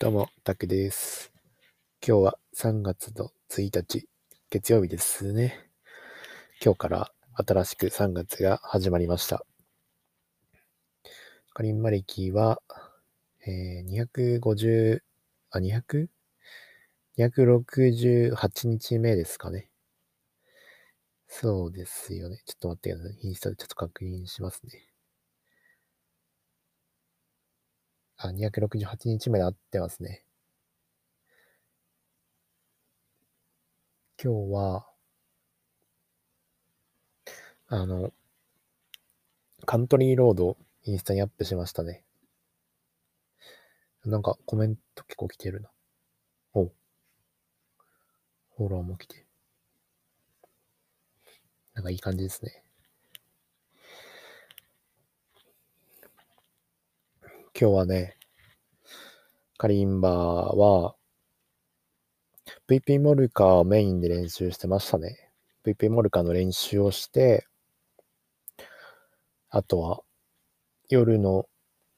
どうも、タクです。今日は3月の1日、月曜日ですね。今日から新しく3月が始まりました。カリンマ歴は、えー、250、あ、200? 268日目ですかね。そうですよね。ちょっと待ってください。インスタでちょっと確認しますね。あ、268日目で合ってますね。今日は、あの、カントリーロードインスタにアップしましたね。なんかコメント結構来てるな。おフォローも来て。なんかいい感じですね。今日はね、カリンバは、VP モルカーをメインで練習してましたね。VP モルカーの練習をして、あとは、夜の、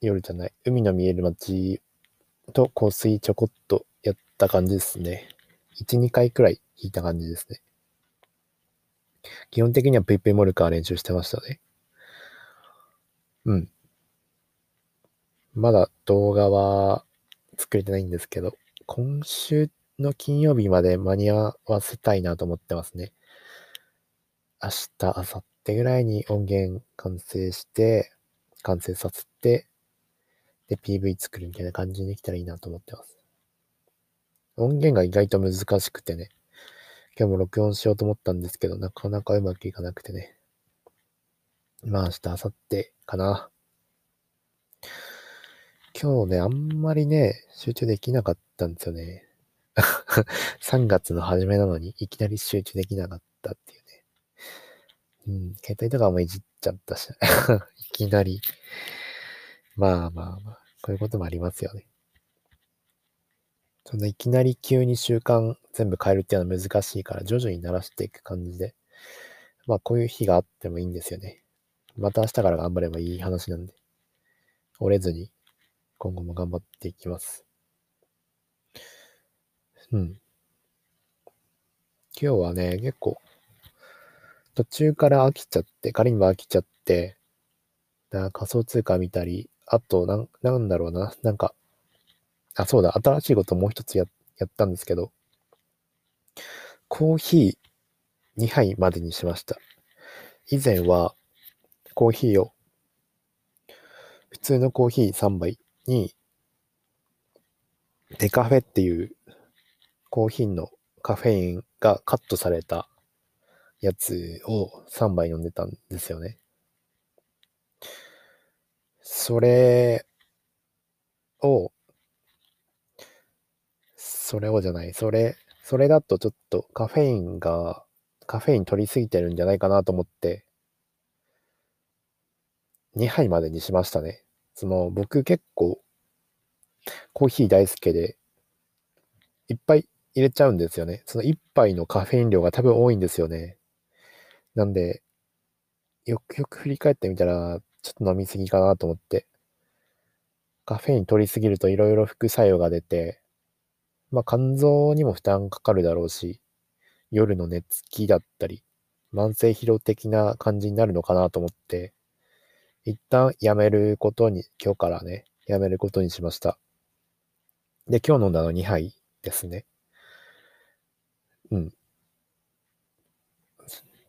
夜じゃない、海の見える街と香水ちょこっとやった感じですね。1、2回くらい弾いた感じですね。基本的には VP モルカー練習してましたね。うん。まだ動画は作れてないんですけど、今週の金曜日まで間に合わせたいなと思ってますね。明日、明後日ぐらいに音源完成して、完成させて、で、PV 作るみたいな感じにできたらいいなと思ってます。音源が意外と難しくてね、今日も録音しようと思ったんですけど、なかなかうまくいかなくてね。まあ明日、明後日かな。今日ね、あんまりね、集中できなかったんですよね。3月の初めなのに、いきなり集中できなかったっていうね。うん、携帯とかもいじっちゃったし、いきなり。まあまあまあ、こういうこともありますよね。そんないきなり急に習慣全部変えるっていうのは難しいから、徐々に慣らしていく感じで。まあこういう日があってもいいんですよね。また明日から頑張ればいい話なんで。折れずに今後も頑張っていきます。うん。今日はね、結構、途中から飽きちゃって、仮にも飽きちゃって、な仮想通貨見たり、あと、なん、なんだろうな、なんか、あ、そうだ、新しいこともう一つや、やったんですけど、コーヒー2杯までにしました。以前は、コーヒーを、普通のコーヒー3杯に、デカフェっていうコーヒーのカフェインがカットされたやつを3杯飲んでたんですよね。それを、それをじゃない、それ、それだとちょっとカフェインが、カフェイン取りすぎてるんじゃないかなと思って、2杯までにしましたね。その、僕結構、コーヒー大好きで、いっぱい入れちゃうんですよね。その1杯のカフェイン量が多分多いんですよね。なんで、よくよく振り返ってみたら、ちょっと飲みすぎかなと思って。カフェイン取りすぎるといろいろ副作用が出て、まあ肝臓にも負担かかるだろうし、夜の寝つきだったり、慢性疲労的な感じになるのかなと思って、一旦やめることに、今日からね、やめることにしました。で、今日飲んだの2杯ですね。うん。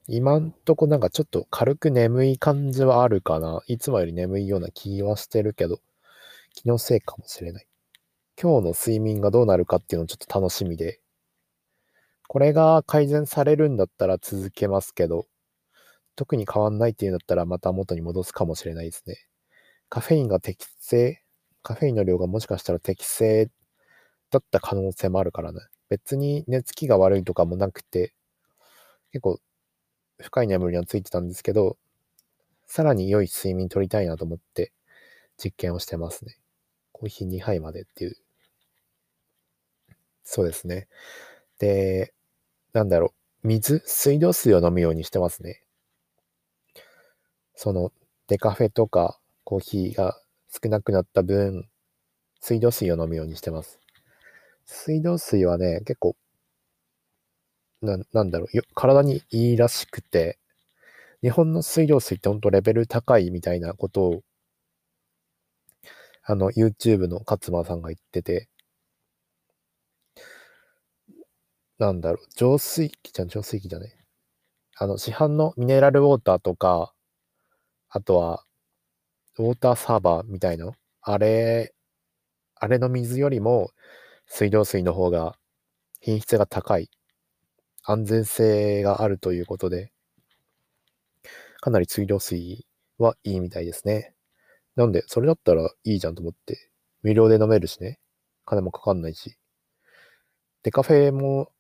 今んとこなんかちょっと軽く眠い感じはあるかな。いつもより眠いような気はしてるけど、気のせいかもしれない。今日の睡眠がどうなるかっていうのをちょっと楽しみで、これが改善されるんだったら続けますけど、特に変わんないっていうんだったらまた元に戻すかもしれないですね。カフェインが適正、カフェインの量がもしかしたら適正だった可能性もあるからね。別に寝つきが悪いとかもなくて、結構深い眠りにはついてたんですけど、さらに良い睡眠取りたいなと思って実験をしてますね。コーヒー2杯までっていう。そうですね。で、なんだろう、水、水道水を飲むようにしてますね。その、デカフェとかコーヒーが少なくなった分、水道水を飲むようにしてます。水道水はね、結構、ななんだろうよ、体にいいらしくて、日本の水道水ってほんとレベル高いみたいなことを、あの、YouTube の勝間さんが言ってて、なんだろう、浄水器じゃん、浄水器じゃね。あの、市販のミネラルウォーターとか、あとは、ウォーターサーバーみたいな、あれ、あれの水よりも、水道水の方が品質が高い、安全性があるということで、かなり水道水はいいみたいですね。なんで、それだったらいいじゃんと思って、無料で飲めるしね。金もかかんないし。デカフェも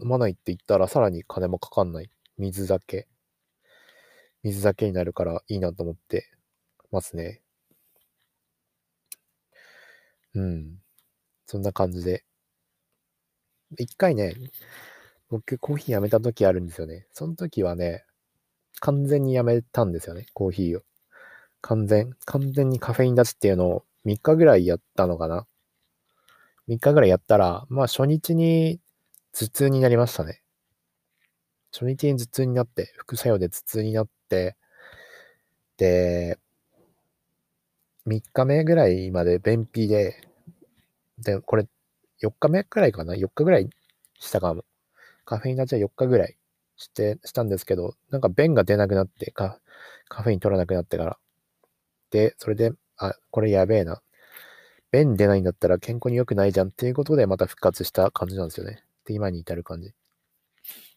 飲まないって言ったらさらに金もかかんない。水だけ。水だけになるからいいなと思ってますね。うん。そんな感じで。一回ね、僕コーヒーやめた時あるんですよね。その時はね、完全にやめたんですよね、コーヒーを。完全、完全にカフェイン立ちっていうのを3日ぐらいやったのかな。3日ぐらいやったら、まあ初日に頭痛になりましたね。初日に頭痛になって、副作用で頭痛になっ、で、3日目ぐらいまで便秘で、で、これ、4日目くらいかな ?4 日ぐらいしたかも。カフェイン立ちは4日ぐらいして、したんですけど、なんか便が出なくなってカ、カフェイン取らなくなってから。で、それで、あ、これやべえな。便出ないんだったら健康に良くないじゃんっていうことでまた復活した感じなんですよね。で、今に至る感じ。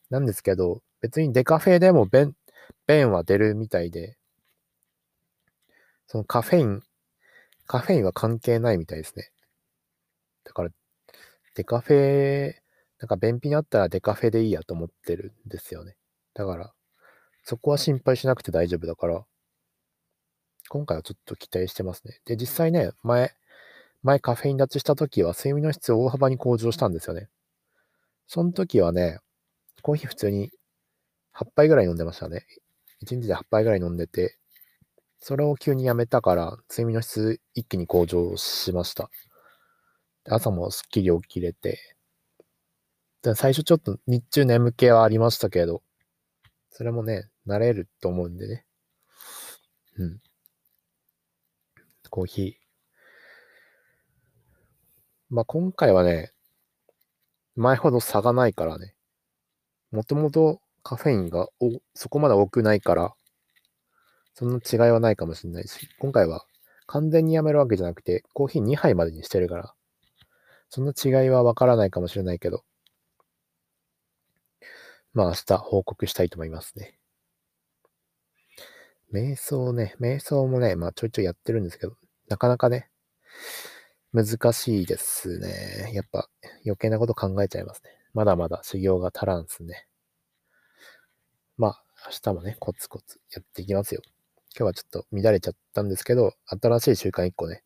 なんですけど、別にデカフェでも便、便は出るみたいで、そのカフェイン、カフェインは関係ないみたいですね。だから、デカフェ、なんか便秘にあったらデカフェでいいやと思ってるんですよね。だから、そこは心配しなくて大丈夫だから、今回はちょっと期待してますね。で、実際ね、前、前カフェイン立ちした時は睡眠の質を大幅に向上したんですよね。その時はね、コーヒー普通に8杯ぐらい飲んでましたね。1日で8杯ぐらい飲んでて、それを急にやめたから、睡眠の質一気に向上しました。朝もすっきり起きれて、最初ちょっと日中眠気はありましたけど、それもね、慣れると思うんでね。うん。コーヒー。まあ、今回はね、前ほど差がないからね。もともとカフェインがおそこまで多くないから、そんな違いはないかもしれないし、今回は完全にやめるわけじゃなくて、コーヒー2杯までにしてるから、そんな違いはわからないかもしれないけど、まあ明日報告したいと思いますね。瞑想ね、瞑想もね、まあちょいちょいやってるんですけど、なかなかね、難しいですね。やっぱ余計なこと考えちゃいますね。まだまだ修行が足らんすね。まあ、明日もね、コツコツやっていきますよ。今日はちょっと乱れちゃったんですけど、新しい習慣1個ね、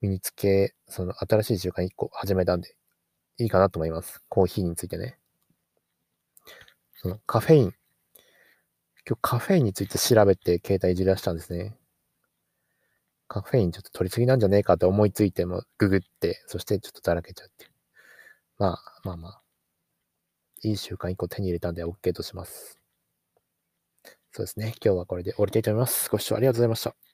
身につけ、その新しい習慣1個始めたんで、いいかなと思います。コーヒーについてね。そのカフェイン。今日カフェインについて調べて携帯いじらしたんですね。カフェインちょっと取りすぎなんじゃねえかって思いついてもググって、そしてちょっとだらけちゃって。まあまあまあ。いい習慣1個手に入れたんで OK とします。そうですね。今日はこれで終わりたいと思います。ご視聴ありがとうございました。